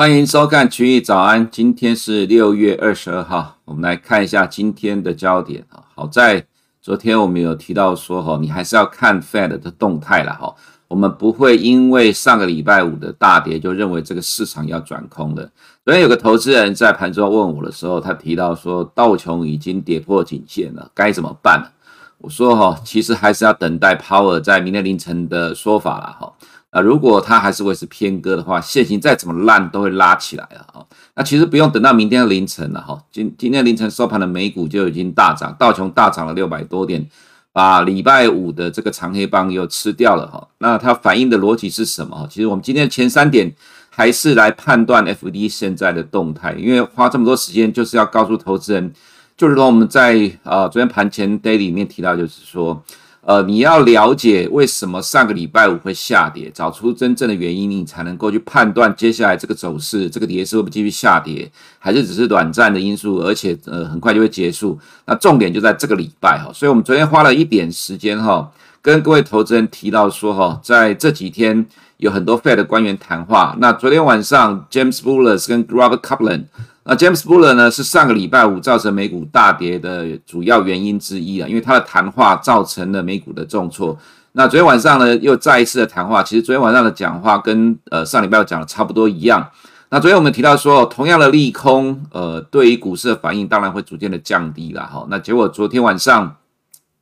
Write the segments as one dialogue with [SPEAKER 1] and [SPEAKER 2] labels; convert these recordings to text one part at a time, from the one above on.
[SPEAKER 1] 欢迎收看群益早安，今天是六月二十二号，我们来看一下今天的焦点啊。好在昨天我们有提到说哈，你还是要看 Fed 的动态了哈。我们不会因为上个礼拜五的大跌就认为这个市场要转空的。昨天有个投资人在盘中问我的时候，他提到说道琼已经跌破颈线了，该怎么办？我说哈，其实还是要等待 Power 在明天凌晨的说法了哈。啊，如果它还是会是偏割的话，线型再怎么烂都会拉起来了哈。那其实不用等到明天凌晨了哈，今今天凌晨收盘的美股就已经大涨，道琼大涨了六百多点，把礼拜五的这个长黑棒又吃掉了哈。那它反映的逻辑是什么？其实我们今天的前三点还是来判断 FD 现在的动态，因为花这么多时间就是要告诉投资人，就是说我们在啊昨天盘前 day 里面提到，就是说。呃，你要了解为什么上个礼拜五会下跌，找出真正的原因，你才能够去判断接下来这个走势，这个跌势会不会继续下跌，还是只是短暂的因素，而且呃很快就会结束。那重点就在这个礼拜哈，所以我们昨天花了一点时间哈，跟各位投资人提到说哈，在这几天有很多 Fed 的官员谈话。那昨天晚上 James Bullard 跟 Robert Kaplan。那 James Buller 呢，是上个礼拜五造成美股大跌的主要原因之一啊，因为他的谈话造成了美股的重挫。那昨天晚上呢，又再一次的谈话，其实昨天晚上的讲话跟呃上礼拜讲的差不多一样。那昨天我们提到说，同样的利空，呃，对于股市的反应当然会逐渐的降低了哈。那结果昨天晚上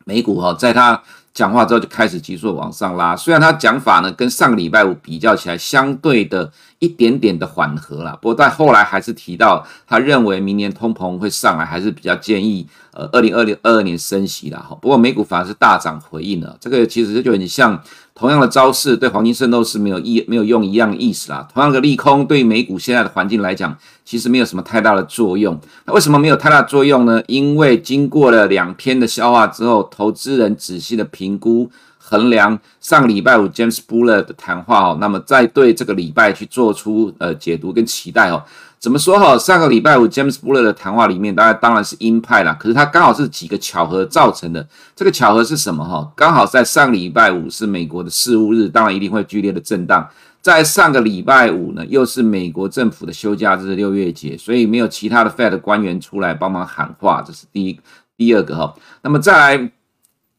[SPEAKER 1] 美股哈，在它讲话之后就开始急速往上拉，虽然他讲法呢跟上个礼拜五比较起来相对的一点点的缓和了，不过在后来还是提到他认为明年通膨会上来，还是比较建议呃二零二零二二年升息的哈。不过美股反而是大涨回应了，这个其实就很像。同样的招式对黄金圣斗士没有意没有用一样意思啦。同样的利空对美股现在的环境来讲，其实没有什么太大的作用。那为什么没有太大作用呢？因为经过了两天的消化之后，投资人仔细的评估衡量上个礼拜五 James Buller 的谈话哦，那么再对这个礼拜去做出呃解读跟期待哦。怎么说哈？上个礼拜五 James Buller 的谈话里面，当然当然是鹰派啦。可是他刚好是几个巧合造成的。这个巧合是什么哈？刚好在上个礼拜五是美国的事务日，当然一定会剧烈的震荡。在上个礼拜五呢，又是美国政府的休假日六月节，所以没有其他的 Fed 官员出来帮忙喊话，这是第一第二个哈。那么再来。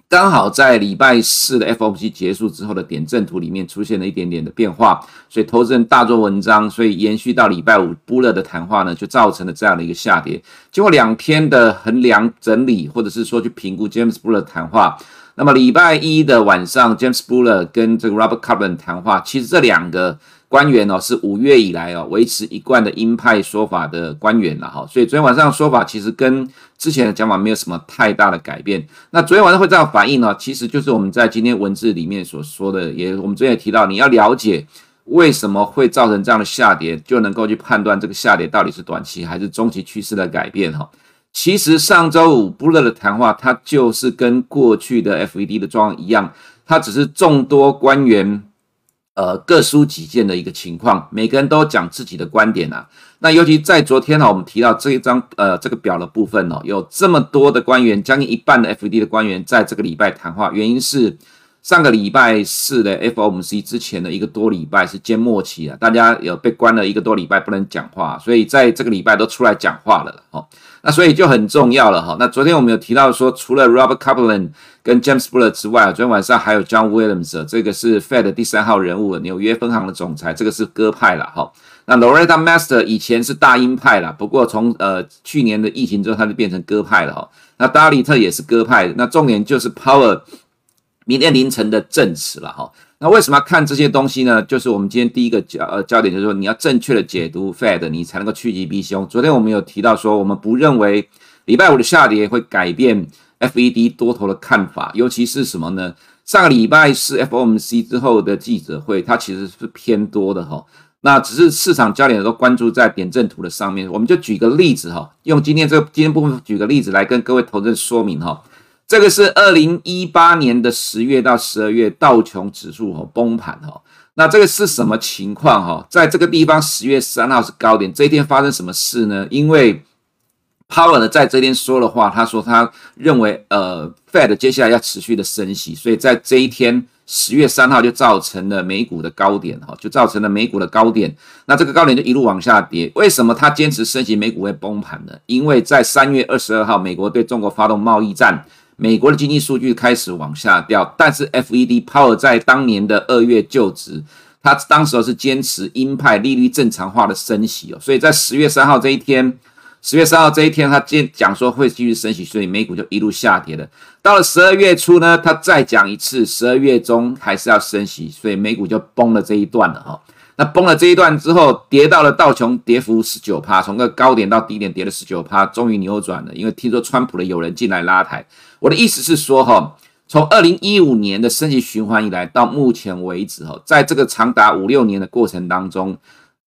[SPEAKER 1] 刚好在礼拜四的 FOMC 结束之后的点阵图里面出现了一点点的变化，所以投资人大做文章，所以延续到礼拜五布勒的谈话呢，就造成了这样的一个下跌。经过两天的衡量整理，或者是说去评估 James b u l l e r 谈话，那么礼拜一的晚上，James b u l l e r 跟这个 Robert Kaplan 谈话，其实这两个。官员哦，是五月以来哦维持一贯的鹰派说法的官员了哈，所以昨天晚上说法其实跟之前的讲法没有什么太大的改变。那昨天晚上会这样反应呢？其实就是我们在今天文字里面所说的，也我们昨天也提到，你要了解为什么会造成这样的下跌，就能够去判断这个下跌到底是短期还是中期趋势的改变哈。其实上周五布勒的谈话，它就是跟过去的 FED 的状况一样，它只是众多官员。呃，各抒己见的一个情况，每个人都讲自己的观点啊。那尤其在昨天呢，我们提到这一张呃这个表的部分哦，有这么多的官员，将近一半的 FED 的官员在这个礼拜谈话，原因是上个礼拜四的 FOMC 之前的一个多礼拜是缄默期啊，大家有被关了一个多礼拜不能讲话，所以在这个礼拜都出来讲话了哦。那所以就很重要了哈。那昨天我们有提到说，除了 Robert Kaplan 跟 James Bullard 之外，昨天晚上还有 John Williams，这个是 Fed 第三号人物，纽约分行的总裁，这个是鸽派了哈。那 Loretta Mester 以前是大鹰派了，不过从呃去年的疫情之后，他就变成鸽派了哈。那大利特也是鸽派，那重点就是 Power 明天凌晨的证词了哈。那为什么要看这些东西呢？就是我们今天第一个焦呃焦点，就是说你要正确的解读 Fed，你才能够趋吉避凶。昨天我们有提到说，我们不认为礼拜五的下跌会改变 FED 多头的看法，尤其是什么呢？上个礼拜四 FOMC 之后的记者会，它其实是偏多的哈。那只是市场焦点都关注在点阵图的上面。我们就举个例子哈，用今天这个今天部分举个例子来跟各位投资人说明哈。这个是二零一八年的十月到十二月道琼指数哈崩盘哈，那这个是什么情况哈？在这个地方十月三号是高点，这一天发生什么事呢？因为 Power 呢，在这边说的话，他说他认为，呃，Fed 接下来要持续的升息，所以在这一天十月三号就造成了美股的高点，哈，就造成了美股的高点。那这个高点就一路往下跌。为什么他坚持升息，美股会崩盘呢？因为在三月二十二号，美国对中国发动贸易战，美国的经济数据开始往下掉。但是 FED Powell 在当年的二月就职，他当时是坚持鹰派利率正常化的升息哦，所以在十月三号这一天。十月三号这一天，他接讲说会继续升息，所以美股就一路下跌了。到了十二月初呢，他再讲一次，十二月中还是要升息，所以美股就崩了这一段了哈。那崩了这一段之后，跌到了道琼跌幅十九趴，从个高点到低点跌了十九趴，终于扭转了。因为听说川普的友人进来拉抬。我的意思是说哈，从二零一五年的升息循环以来到目前为止哈，在这个长达五六年的过程当中。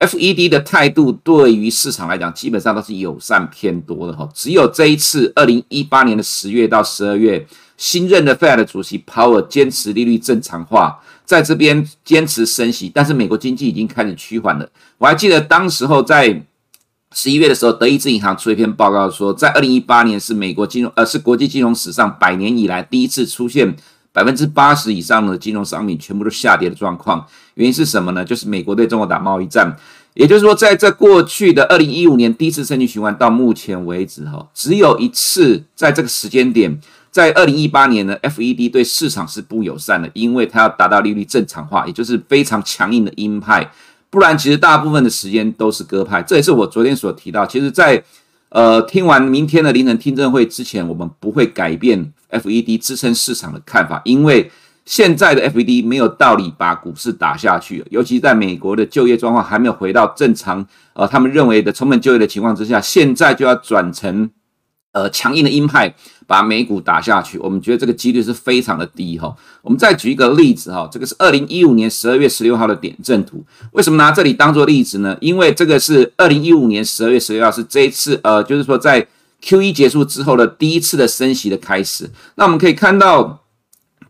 [SPEAKER 1] FED 的态度对于市场来讲，基本上都是友善偏多的哈。只有这一次，二零一八年的十月到十二月，新任的 Fed 主席 Powell 坚持利率正常化，在这边坚持升息，但是美国经济已经开始趋缓了。我还记得当时候在十一月的时候，德意志银行出一篇报告说，在二零一八年是美国金融呃是国际金融史上百年以来第一次出现。百分之八十以上的金融商品全部都下跌的状况，原因是什么呢？就是美国对中国打贸易战，也就是说，在这过去的二零一五年第一次升级循环到目前为止，哈，只有一次在这个时间点，在二零一八年呢，FED 对市场是不友善的，因为它要达到利率正常化，也就是非常强硬的鹰派，不然其实大部分的时间都是鸽派。这也是我昨天所提到，其实，在呃听完明天的凌晨听证会之前，我们不会改变。FED 支撑市场的看法，因为现在的 FED 没有道理把股市打下去，尤其在美国的就业状况还没有回到正常，呃，他们认为的充分就业的情况之下，现在就要转成呃强硬的鹰派把美股打下去，我们觉得这个几率是非常的低哈。我们再举一个例子哈，这个是二零一五年十二月十六号的点阵图，为什么拿这里当做例子呢？因为这个是二零一五年十二月十六号是这一次呃，就是说在。QE 结束之后的第一次的升息的开始，那我们可以看到，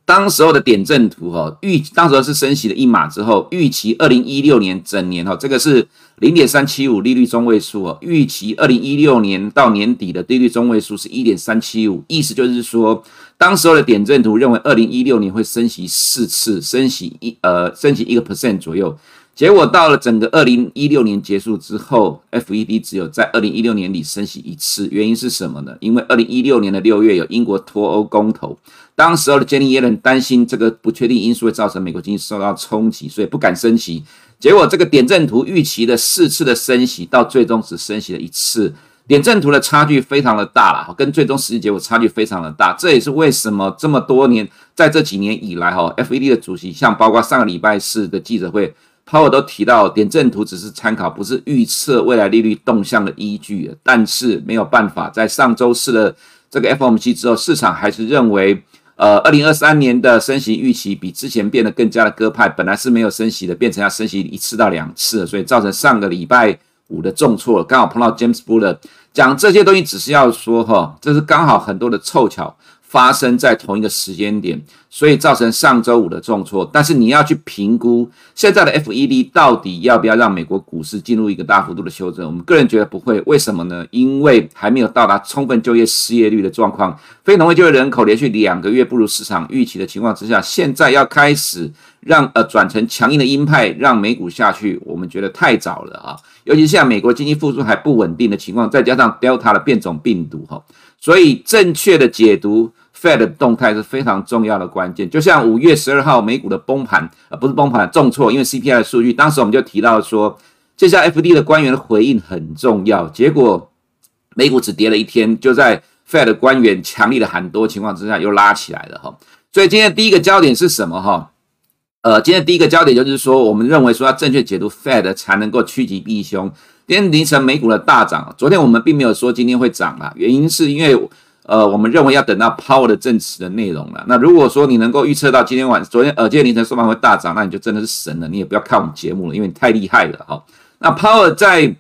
[SPEAKER 1] 当时候的点阵图哈，预当时候是升息的一码之后，预期二零一六年整年哈，这个是零点三七五利率中位数哦，预期二零一六年到年底的利率中位数是一点三七五，意思就是说，当时候的点阵图认为二零一六年会升息四次，升息一呃升息一个 percent 左右。结果到了整个二零一六年结束之后，FED 只有在二零一六年里升息一次，原因是什么呢？因为二零一六年的六月有英国脱欧公投，当时候的杰尼耶伦担心这个不确定因素会造成美国经济受到冲击，所以不敢升息。结果这个点阵图预期的四次的升息，到最终只升息了一次，点阵图的差距非常的大了，跟最终实际结果差距非常的大。这也是为什么这么多年在这几年以来，哈，FED 的主席像包括上个礼拜四的记者会。Powell 都提到，点阵图只是参考，不是预测未来利率动向的依据。但是没有办法，在上周四的这个 FOMC 之后，市场还是认为，呃，二零二三年的升息预期比之前变得更加的鸽派。本来是没有升息的，变成要升息一次到两次，所以造成上个礼拜五的重挫。刚好碰到 James Buller 讲这些东西，只是要说哈，这是刚好很多的凑巧。发生在同一个时间点，所以造成上周五的重挫。但是你要去评估现在的 FED 到底要不要让美国股市进入一个大幅度的修正？我们个人觉得不会。为什么呢？因为还没有到达充分就业失业率的状况，非农业就业人口连续两个月不如市场预期的情况之下，现在要开始让呃转成强硬的鹰派，让美股下去，我们觉得太早了啊！尤其是像美国经济复苏还不稳定的情况，再加上 Delta 的变种病毒哈，所以正确的解读。Fed 的动态是非常重要的关键，就像五月十二号美股的崩盘，呃，不是崩盘，重挫，因为 CPI 的数据，当时我们就提到说，接下 FD 的官员的回应很重要，结果美股只跌了一天，就在 Fed 的官员强力的喊多情况之下，又拉起来了哈。所以今天第一个焦点是什么哈？呃，今天第一个焦点就是说，我们认为说要正确解读 Fed 才能够趋吉避凶。今天凌晨美股的大涨，昨天我们并没有说今天会涨啊，原因是因为。呃，我们认为要等到 Power 的证词的内容了。那如果说你能够预测到今天晚、昨天呃今天凌晨收盘会大涨，那你就真的是神了。你也不要看我们节目了，因为你太厉害了哈。那 Power 在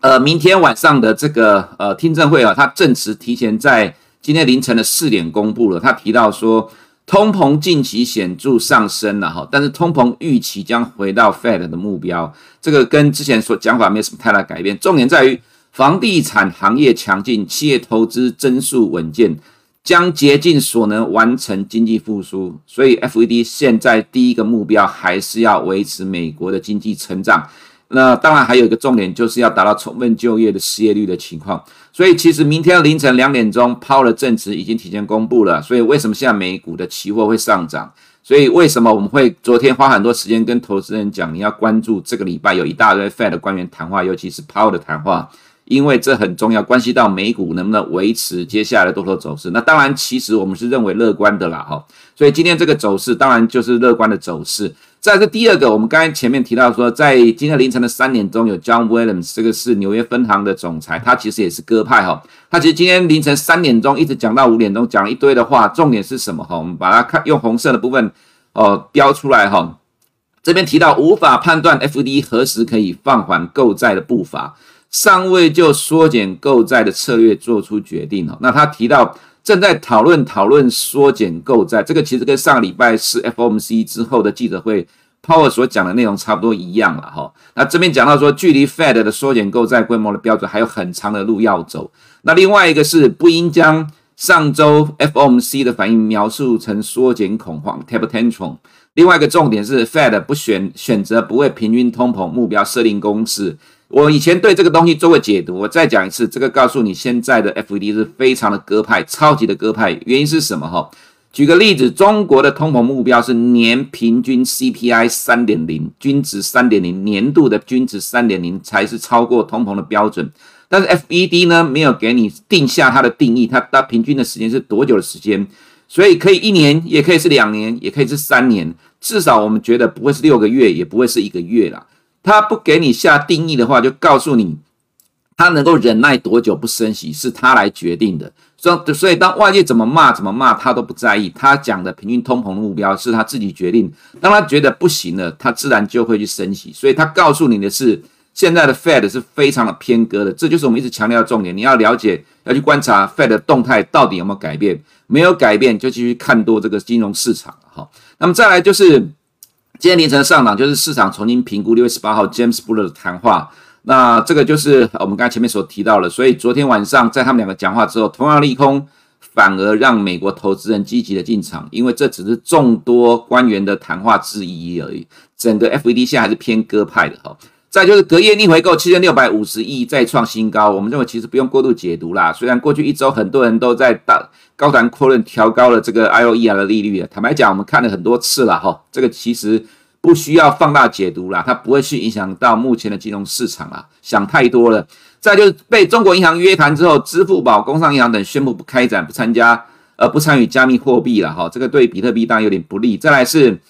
[SPEAKER 1] 呃明天晚上的这个呃听证会啊，他证词提前在今天凌晨的四点公布了。他提到说，通膨近期显著上升了哈，但是通膨预期将回到 Fed 的目标。这个跟之前所讲法没有什么太大改变。重点在于。房地产行业强劲，企业投资增速稳健，将竭尽所能完成经济复苏。所以，FED 现在第一个目标还是要维持美国的经济成长。那当然还有一个重点，就是要达到充分就业的失业率的情况。所以，其实明天凌晨两点钟，Powell 的证词已经提前公布了。所以，为什么现在美股的期货会上涨？所以，为什么我们会昨天花很多时间跟投资人讲，你要关注这个礼拜有一大堆 Fed 的官员谈话，尤其是 Powell 的谈话。因为这很重要，关系到美股能不能维持接下来的多头走势。那当然，其实我们是认为乐观的啦，哈。所以今天这个走势当然就是乐观的走势。再是第二个，我们刚才前面提到说，在今天凌晨的三点钟有 John Williams，这个是纽约分行的总裁，他其实也是鸽派哈。他其实今天凌晨三点钟一直讲到五点钟，讲了一堆的话，重点是什么哈？我们把它看用红色的部分哦标出来哈。这边提到无法判断 FD 何时可以放缓购债的步伐。尚未就缩减购债的策略做出决定哦。那他提到正在讨论讨论缩减购债，这个其实跟上个礼拜四 FOMC 之后的记者会 Power 所讲的内容差不多一样了哈。那这边讲到说，距离 Fed 的缩减购债规模的标准还有很长的路要走。那另外一个是不应将上周 FOMC 的反应描述成缩减恐慌 taper tantrum。另外一个重点是 Fed 不选选择不为平均通膨目标设定公式。我以前对这个东西做过解读，我再讲一次，这个告诉你现在的 FED 是非常的鸽派，超级的鸽派。原因是什么？哈，举个例子，中国的通膨目标是年平均 CPI 三点零，均值三点零，年度的均值三点零才是超过通膨的标准。但是 FED 呢，没有给你定下它的定义，它它平均的时间是多久的时间？所以可以一年，也可以是两年，也可以是三年，至少我们觉得不会是六个月，也不会是一个月啦。他不给你下定义的话，就告诉你，他能够忍耐多久不升息是他来决定的。所以，所以当外界怎么骂怎么骂，他都不在意。他讲的平均通膨的目标是他自己决定。当他觉得不行了，他自然就会去升息。所以他告诉你的是，现在的 Fed 是非常的偏鸽的。这就是我们一直强调的重点。你要了解，要去观察 Fed 的动态到底有没有改变。没有改变，就继续看多这个金融市场。好，那么再来就是。今天凌晨上涨，就是市场重新评估六月十八号 James Buller 的谈话。那这个就是我们刚才前面所提到的。所以昨天晚上在他们两个讲话之后，同样利空反而让美国投资人积极的进场，因为这只是众多官员的谈话之一而已。整个 FED 现在还是偏鸽派的哈。再就是隔夜逆回购七千六百五十亿再创新高，我们认为其实不用过度解读啦。虽然过去一周很多人都在大高谈阔论调高了这个 IOER 的利率啊，坦白讲，我们看了很多次了哈，这个其实不需要放大解读啦，它不会去影响到目前的金融市场啦，想太多了。再就是被中国银行约谈之后，支付宝、工商银行等宣布不开展、不参加、呃不参与加密货币了哈，这个对比特币当然有点不利。再来是。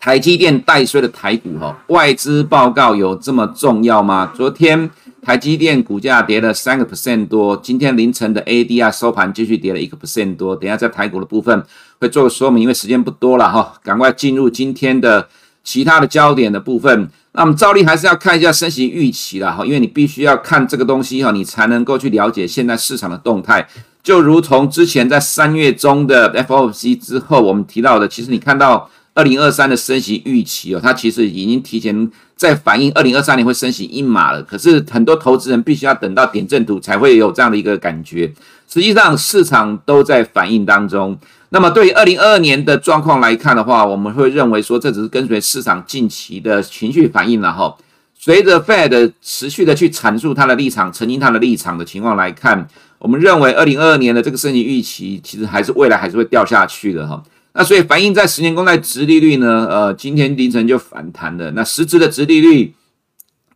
[SPEAKER 1] 台积电带衰的台股，哈，外资报告有这么重要吗？昨天台积电股价跌了三个 percent 多，今天凌晨的 ADR 收盘继续跌了一个 percent 多。等下在台股的部分会做个说明，因为时间不多了哈，赶快进入今天的其他的焦点的部分。那么照例还是要看一下升息预期了哈，因为你必须要看这个东西哈，你才能够去了解现在市场的动态。就如同之前在三月中的 FOMC 之后，我们提到的，其实你看到。二零二三的升息预期哦，它其实已经提前在反映二零二三年会升息一码了。可是很多投资人必须要等到点阵图才会有这样的一个感觉。实际上市场都在反应当中。那么对于二零二二年的状况来看的话，我们会认为说这只是跟随市场近期的情绪反应了哈。随着 Fed 持续的去阐述它的立场、澄清它的立场的情况来看，我们认为二零二二年的这个升息预期其实还是未来还是会掉下去的哈。那所以反映在十年公债殖利率呢？呃，今天凌晨就反弹了。那实质的殖利率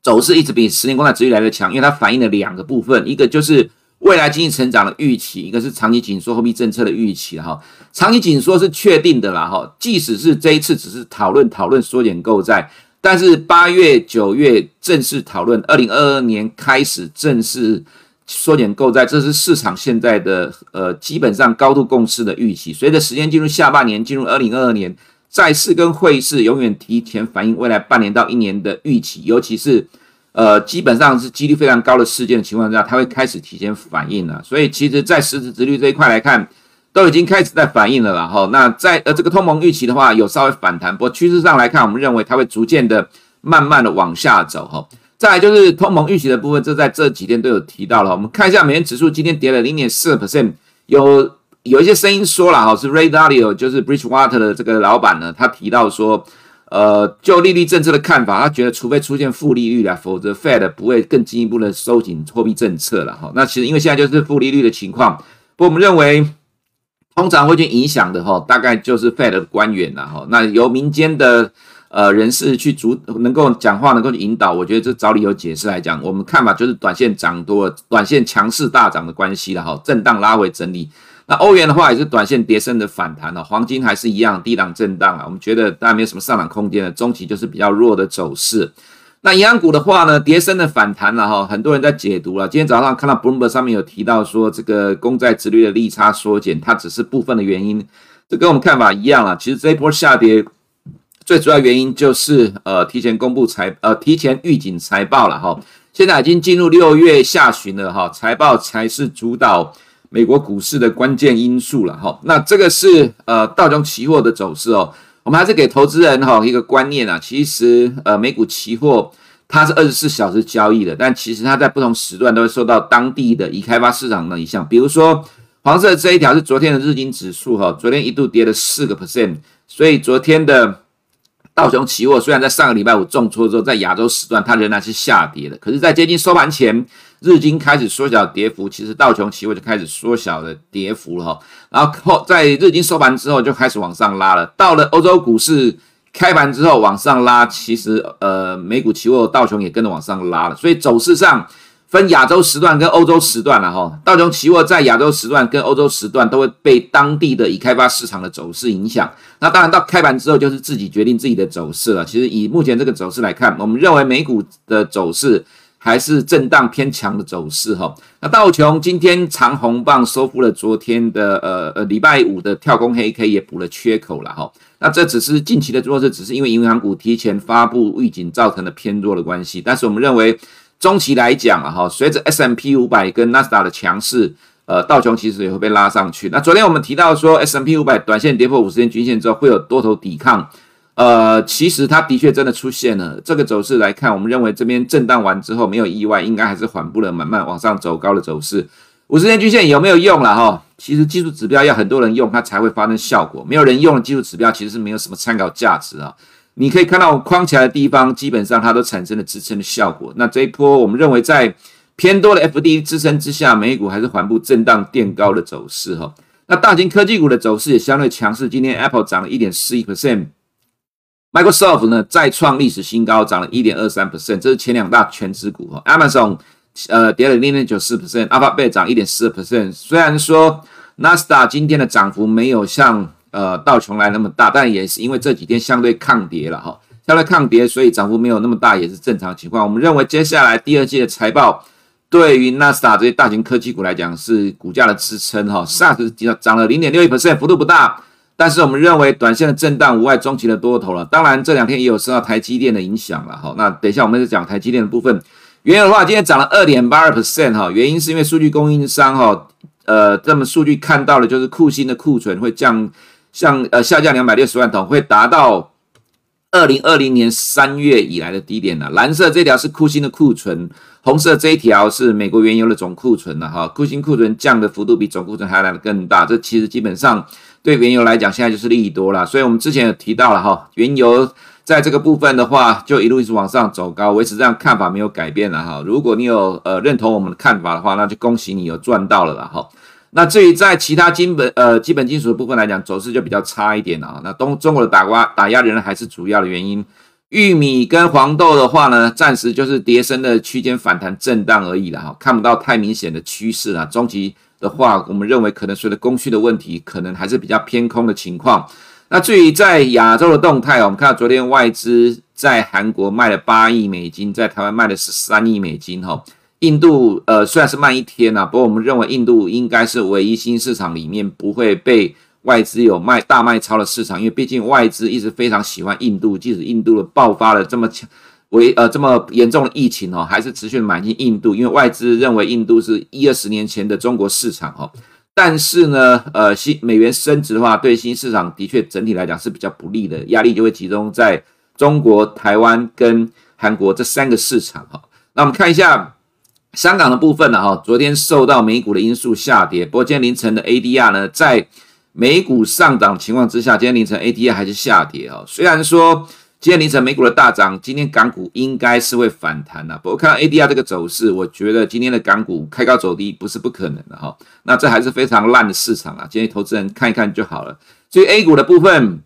[SPEAKER 1] 走势一直比十年公债殖利率来得强，因为它反映了两个部分，一个就是未来经济成长的预期，一个是长期紧缩货币政策的预期。哈，长期紧缩是确定的啦。哈，即使是这一次只是讨论讨论缩减购债，但是八月九月正式讨论，二零二二年开始正式。缩减购债，这是市场现在的呃基本上高度共识的预期。随着时间进入下半年，进入二零二二年，债市跟汇市永远提前反映未来半年到一年的预期，尤其是呃基本上是几率非常高的事件的情况下，它会开始提前反应了。所以其实，在实质值率这一块来看，都已经开始在反应了。然后，那在呃这个通膨预期的话，有稍微反弹，不过趋势上来看，我们认为它会逐渐的慢慢的往下走哈。再来就是通膨预期的部分，这在这几天都有提到了。我们看一下美元指数今天跌了零点四 percent，有有一些声音说了哈，是 Ray Dalio 就是 Bridgewater 的这个老板呢，他提到说。呃，就利率政策的看法，他觉得除非出现负利率了，否则 Fed 不会更进一步的收紧货币政策了哈。那其实因为现在就是负利率的情况，不过我们认为通常会去影响的哈，大概就是 Fed 的官员了哈。那由民间的呃人士去主能够讲话，能够引导，我觉得这找理由解释来讲，我们看法就是短线涨多，短线强势大涨的关系了哈，震荡拉回整理。那欧元的话也是短线跌升的反弹了，黄金还是一样低档震荡啊，我们觉得当然没有什么上涨空间了，中期就是比较弱的走势。那银行股的话呢，跌升的反弹了哈，很多人在解读了。今天早上看到 Bloomberg 上面有提到说，这个公债殖率的利差缩减，它只是部分的原因，这跟我们看法一样啊。其实这一波下跌最主要原因就是呃提前公布财呃提前预警财报了哈，现在已经进入六月下旬了哈，财报才是主导。美国股市的关键因素了哈，那这个是呃道琼期货的走势哦。我们还是给投资人哈一个观念啊，其实呃美股期货它是二十四小时交易的，但其实它在不同时段都会受到当地的已开发市场的影响。比如说黄色这一条是昨天的日经指数哈，昨天一度跌了四个 percent，所以昨天的道琼期货虽然在上个礼拜五重挫之后，在亚洲时段它仍然是下跌的，可是，在接近收盘前。日经开始缩小跌幅，其实道琼期货就开始缩小的跌幅了哈。然后后在日经收盘之后就开始往上拉了。到了欧洲股市开盘之后往上拉，其实呃美股期货道琼也跟着往上拉了。所以走势上分亚洲时段跟欧洲时段了哈。道琼期货在亚洲时段跟欧洲时段都会被当地的已开发市场的走势影响。那当然到开盘之后就是自己决定自己的走势了。其实以目前这个走势来看，我们认为美股的走势。还是震荡偏强的走势哈，那道琼今天长红棒收复了昨天的呃呃礼拜五的跳空黑 K，也补了缺口了哈。那这只是近期的弱势，只是因为银行股提前发布预警造成的偏弱的关系。但是我们认为中期来讲啊哈，随着 S M P 五百跟纳斯达的强势，呃道琼其实也会被拉上去。那昨天我们提到说 S M P 五百短线跌破五十天均线之后会有多头抵抗。呃，其实它的确真的出现了。这个走势来看，我们认为这边震荡完之后没有意外，应该还是缓步的慢慢往上走高的走势。五十天均线有没有用了哈？其实技术指标要很多人用它才会发生效果，没有人用的技术指标其实是没有什么参考价值啊。你可以看到框起来的地方，基本上它都产生了支撑的效果。那这一波我们认为在偏多的 FD 支撑之下，美股还是缓步震荡垫高的走势哈。那大型科技股的走势也相对强势，今天 Apple 涨了一点四一 percent。Microsoft 呢再创历史新高，涨了一点二三 percent，这是前两大权值股哈。Amazon 呃跌了零点九四 percent，Alphabet 涨一点四 percent。虽然说 n a s d a 今天的涨幅没有像呃道琼来那么大，但也是因为这几天相对抗跌了哈，相对抗跌，所以涨幅没有那么大，也是正常情况。我们认为接下来第二季的财报对于 Nasdaq 这些大型科技股来讲是股价的支撑哈。SaaS 涨了零点六一 percent，幅度不大。但是我们认为，短线的震荡无碍中期的多头了。当然，这两天也有受到台积电的影响了哈。那等一下我们再讲台积电的部分。原油的话，今天涨了二点八二 percent 哈，原因是因为数据供应商哈，呃，这么数据看到了就是库欣的库存会降，像呃下降两百六十万桶，会达到二零二零年三月以来的低点了。蓝色这条是库欣的库存，红色这一条是美国原油的总库存了哈。库欣库存降的幅度比总库存还来的更大，这其实基本上。对原油来讲，现在就是利多了，所以我们之前有提到了哈，原油在这个部分的话，就一路一直往上走高，维持这样看法没有改变了哈。如果你有呃认同我们的看法的话，那就恭喜你有赚到了了哈。那至于在其他基本呃基本金属的部分来讲，走势就比较差一点了。那东中国的打压打压仍然还是主要的原因。玉米跟黄豆的话呢，暂时就是跌升的区间反弹震荡而已了哈，看不到太明显的趋势啊，中期。的话，我们认为可能随着供需的问题，可能还是比较偏空的情况。那至于在亚洲的动态，我们看到昨天外资在韩国卖了八亿美金，在台湾卖了十三亿美金。哈，印度呃虽然是慢一天呐，不过我们认为印度应该是唯一新市场里面不会被外资有卖大卖超的市场，因为毕竟外资一直非常喜欢印度，即使印度的爆发了这么强。为呃这么严重的疫情哦，还是持续买进印度，因为外资认为印度是一二十年前的中国市场哦。但是呢，呃新美元升值的话，对新市场的确整体来讲是比较不利的，压力就会集中在中国、台湾跟韩国这三个市场哈。那我们看一下香港的部分呢，哈，昨天受到美股的因素下跌，不过今天凌晨的 ADR 呢，在美股上涨情况之下，今天凌晨 ADR 还是下跌啊。虽然说今天凌晨美股的大涨，今天港股应该是会反弹的。不过看到 ADR 这个走势，我觉得今天的港股开高走低不是不可能的哈。那这还是非常烂的市场啊，建议投资人看一看就好了。至于 A 股的部分，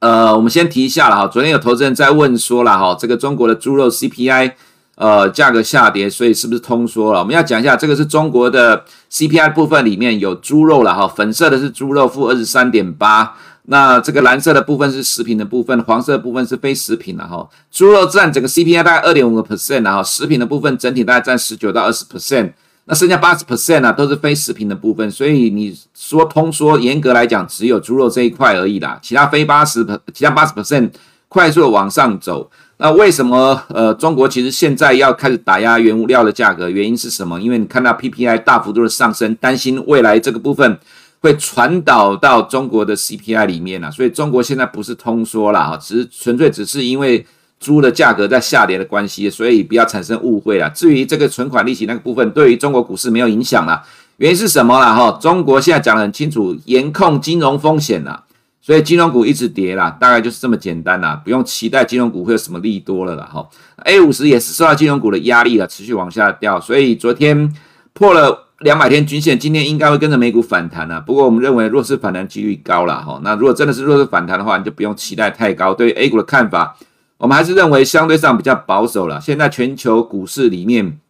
[SPEAKER 1] 呃，我们先提一下了哈。昨天有投资人在问说了哈，这个中国的猪肉 CPI。呃，价格下跌，所以是不是通缩了？我们要讲一下，这个是中国的 CPI 部分里面有猪肉了哈，粉色的是猪肉，负二十三点八。那这个蓝色的部分是食品的部分，黄色部分是非食品了哈。猪肉占整个 CPI 大概二点五个 percent 然后食品的部分整体大概占十九到二十 percent，那剩下八十 percent 呢都是非食品的部分，所以你说通缩，严格来讲只有猪肉这一块而已啦，其他非八十，其他八十 percent 快速的往上走。那为什么呃，中国其实现在要开始打压原物料的价格？原因是什么？因为你看到 PPI 大幅度的上升，担心未来这个部分会传导到中国的 CPI 里面啊，所以中国现在不是通缩了啊，只是纯粹只是因为猪的价格在下跌的关系，所以不要产生误会了。至于这个存款利息那个部分，对于中国股市没有影响了。原因是什么了哈？中国现在讲得很清楚，严控金融风险了。所以金融股一直跌啦，大概就是这么简单啦，不用期待金融股会有什么利多了啦。哈，A 五十也是受到金融股的压力了，持续往下掉，所以昨天破了两百天均线，今天应该会跟着美股反弹了。不过我们认为弱势反弹几率高了哈。那如果真的是弱势反弹的话，你就不用期待太高。对于 A 股的看法，我们还是认为相对上比较保守了。现在全球股市里面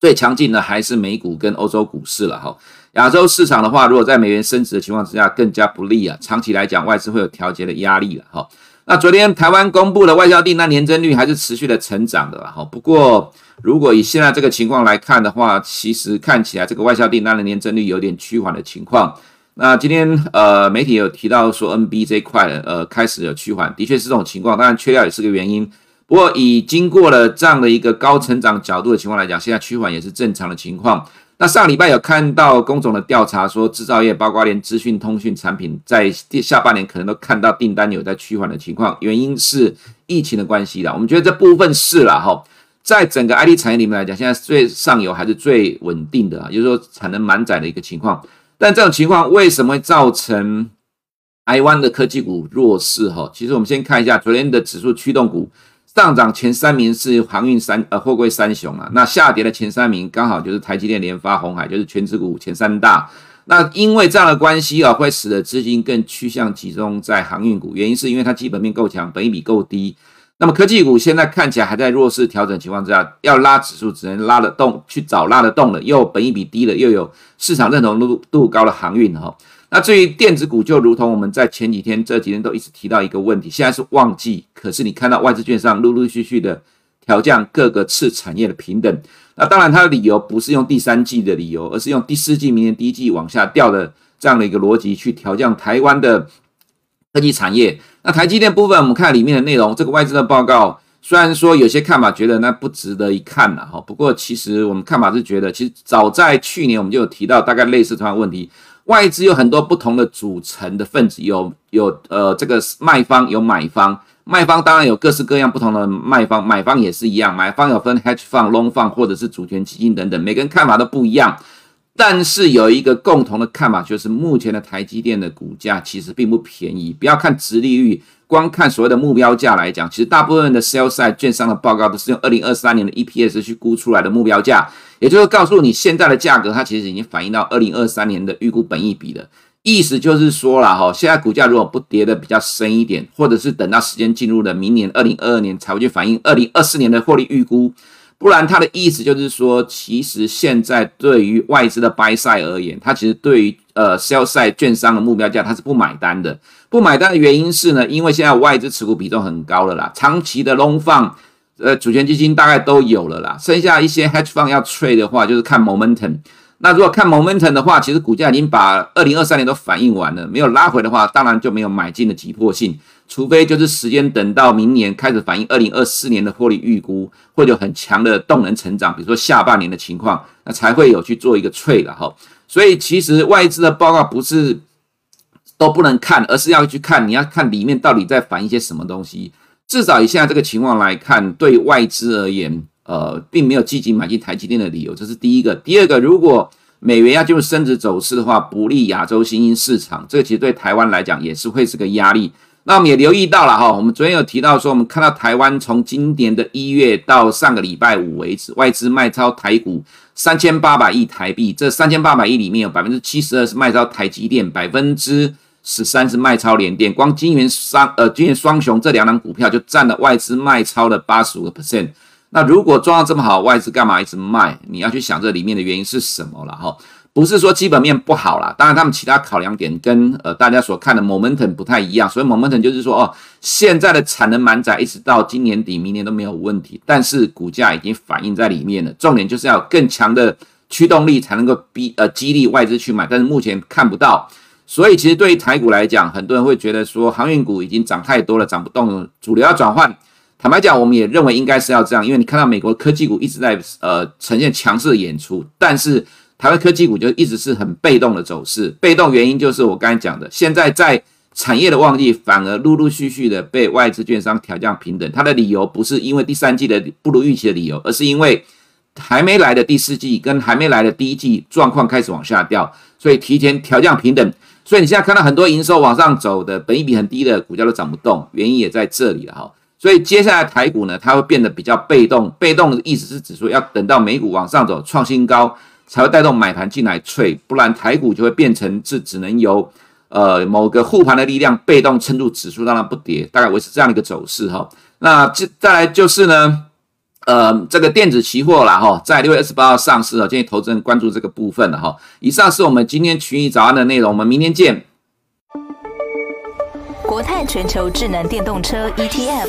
[SPEAKER 1] 最强劲的还是美股跟欧洲股市了哈。亚洲市场的话，如果在美元升值的情况之下，更加不利啊。长期来讲，外资会有调节的压力了哈。那昨天台湾公布的外销订单年增率还是持续的成长的哈。不过，如果以现在这个情况来看的话，其实看起来这个外销订单的年增率有点趋缓的情况。那今天呃，媒体有提到说 NB 这一块呃开始有趋缓，的确是这种情况。当然，缺料也是个原因。不过，以经过了这样的一个高成长角度的情况来讲，现在趋缓也是正常的情况。那上礼拜有看到工总的调查说，制造业包括连资讯通讯产品，在下半年可能都看到订单有在趋缓的情况，原因是疫情的关系啦。我们觉得这部分是啦哈，在整个 IT 产业里面来讲，现在最上游还是最稳定的，就是说产能满载的一个情况。但这种情况为什么会造成台湾的科技股弱势？哈，其实我们先看一下昨天的指数驱动股。上涨前三名是航运三呃货柜三雄啊，那下跌的前三名刚好就是台积电、联发、鸿海，就是权值股前三大。那因为这样的关系啊，会使得资金更趋向集中在航运股，原因是因为它基本面够强，本益比够低。那么科技股现在看起来还在弱势调整情况之下，要拉指数只能拉得动，去找拉得动的，又本益比低了，又有市场认同度度高的航运哈。那至于电子股，就如同我们在前几天、这几天都一直提到一个问题，现在是旺季，可是你看到外资券商陆陆续续的调降各个次产业的平等，那当然它的理由不是用第三季的理由，而是用第四季、明年第一季往下掉的这样的一个逻辑去调降台湾的科技产业。那台积电部分，我们看里面的内容，这个外资的报告虽然说有些看法觉得那不值得一看了哈，不过其实我们看法是觉得，其实早在去年我们就有提到大概类似这样的问题。外资有很多不同的组成的分子，有有呃这个卖方有买方，卖方当然有各式各样不同的卖方，买方也是一样，买方有分 hedge fund、long fund 或者是主权基金等等，每个人看法都不一样。但是有一个共同的看法，就是目前的台积电的股价其实并不便宜。不要看直利率，光看所谓的目标价来讲，其实大部分的 sell side 券商的报告都是用二零二三年的 EPS 去估出来的目标价。也就是告诉你，现在的价格它其实已经反映到二零二三年的预估本益比了。意思就是说了哈，现在股价如果不跌得比较深一点，或者是等到时间进入了明年二零二二年才会去反映二零二四年的获利预估，不然他的意思就是说，其实现在对于外资的 buy side 而言，他其实对于呃 sell side 券商的目标价他是不买单的。不买单的原因是呢，因为现在外资持股比重很高了啦，长期的 long 放。呃，主权基金大概都有了啦，剩下一些 hedge fund 要 trade 的话，就是看 momentum。那如果看 momentum 的话，其实股价已经把二零二三年都反映完了，没有拉回的话，当然就没有买进的急迫性。除非就是时间等到明年开始反映二零二四年的获利预估，会有很强的动能成长，比如说下半年的情况，那才会有去做一个 trade 了哈。所以其实外资的报告不是都不能看，而是要去看，你要看里面到底在反映些什么东西。至少以现在这个情况来看，对外资而言，呃，并没有积极买进台积电的理由，这是第一个。第二个，如果美元要进入升值走势的话，不利亚洲新兴市场，这个其实对台湾来讲也是会是个压力。那我们也留意到了哈，我们昨天有提到说，我们看到台湾从今年的一月到上个礼拜五为止，外资卖超台股三千八百亿台币，这三千八百亿里面有百分之七十二是卖超台积电，百分之十三是卖超联电，光晶圆双呃晶圆双雄这两档股票就占了外资卖超的八十五个 percent。那如果状况这么好，外资干嘛一直卖？你要去想这里面的原因是什么了哈？不是说基本面不好啦，当然他们其他考量点跟呃大家所看的 momentum 不太一样。所以 momentum 就是说哦，现在的产能满载一直到今年底、明年都没有问题，但是股价已经反映在里面了。重点就是要更强的驱动力才能够逼呃激励外资去买，但是目前看不到。所以其实对于台股来讲，很多人会觉得说航运股已经涨太多了，涨不动了，主流要转换。坦白讲，我们也认为应该是要这样，因为你看到美国科技股一直在呃呈现强势的演出，但是台湾科技股就一直是很被动的走势。被动原因就是我刚才讲的，现在在产业的旺季，反而陆陆续续的被外资券商调降平等。它的理由不是因为第三季的不如预期的理由，而是因为还没来的第四季跟还没来的第一季状况开始往下掉，所以提前调降平等。所以你现在看到很多营收往上走的，本益比很低的股价都涨不动，原因也在这里了哈。所以接下来台股呢，它会变得比较被动。被动的意思是指说，要等到美股往上走创新高，才会带动买盘进来脆，不然台股就会变成是只能由呃某个护盘的力量被动撑住指数，让它不跌，大概维持这样的一个走势哈。那这再来就是呢，呃，这个电子期货啦哈，在六月二十八号上市了，建议投资人关注这个部分了哈。以上是我们今天群益早安的内容，我们明天见。
[SPEAKER 2] 国泰全球智能电动车 ETF